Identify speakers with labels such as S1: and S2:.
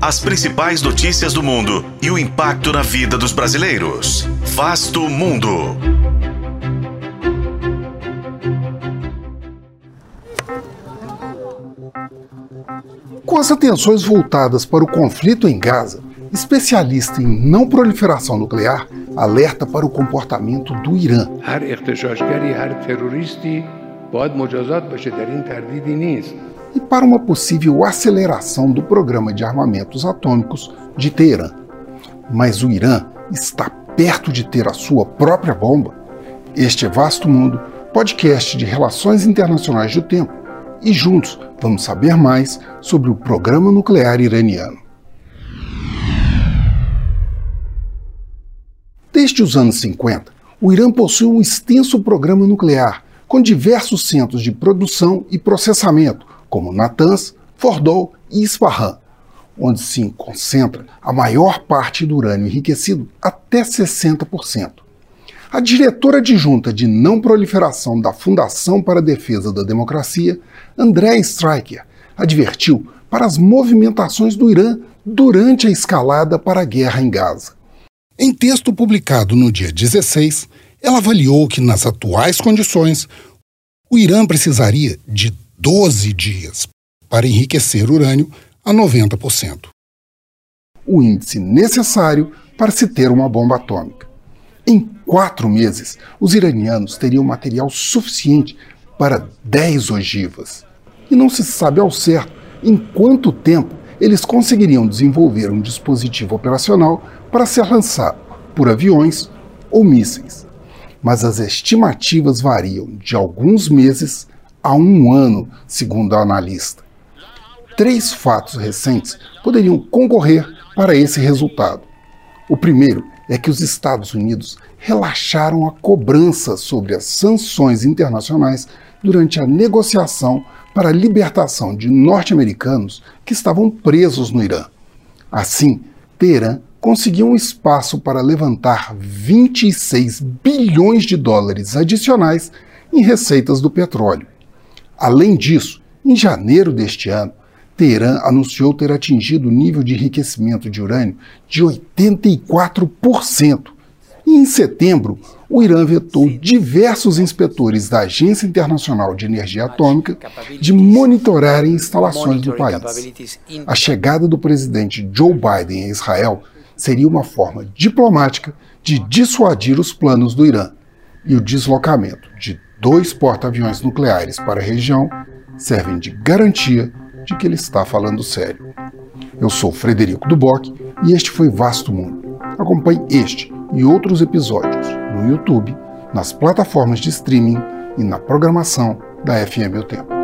S1: As principais notícias do mundo e o impacto na vida dos brasileiros. Vasto Mundo.
S2: Com as atenções voltadas para o conflito em Gaza, especialista em não proliferação nuclear alerta para o comportamento do Irã. E para uma possível aceleração do programa de armamentos atômicos de Teherã. Mas o Irã está perto de ter a sua própria bomba? Este é Vasto Mundo, podcast de relações internacionais do tempo, e juntos vamos saber mais sobre o programa nuclear iraniano. Desde os anos 50, o Irã possui um extenso programa nuclear, com diversos centros de produção e processamento, como Natanz, Fordow e Isfahan, onde se concentra a maior parte do urânio enriquecido, até 60%. A diretora adjunta de não proliferação da Fundação para a Defesa da Democracia, André Streicher, advertiu para as movimentações do Irã durante a escalada para a guerra em Gaza. Em texto publicado no dia 16, ela avaliou que, nas atuais condições, o Irã precisaria de 12 dias para enriquecer urânio a 90%. O índice necessário para se ter uma bomba atômica. Em quatro meses, os iranianos teriam material suficiente para 10 ogivas. E não se sabe ao certo em quanto tempo eles conseguiriam desenvolver um dispositivo operacional para ser lançado por aviões ou mísseis. Mas as estimativas variam de alguns meses a um ano, segundo a analista. Três fatos recentes poderiam concorrer para esse resultado. O primeiro é que os Estados Unidos relaxaram a cobrança sobre as sanções internacionais durante a negociação para a libertação de norte-americanos que estavam presos no Irã. Assim, Teherã conseguiu um espaço para levantar 26 bilhões de dólares adicionais em receitas do petróleo. Além disso, em janeiro deste ano, Teherã anunciou ter atingido o nível de enriquecimento de urânio de 84%. E em setembro, o Irã vetou diversos inspetores da Agência Internacional de Energia Atômica de monitorarem instalações no país. A chegada do presidente Joe Biden a Israel seria uma forma diplomática de dissuadir os planos do Irã. E o deslocamento de dois porta-aviões nucleares para a região servem de garantia de que ele está falando sério. Eu sou Frederico Duboc e este foi Vasto Mundo. Acompanhe este e outros episódios no YouTube, nas plataformas de streaming e na programação da FM O Tempo.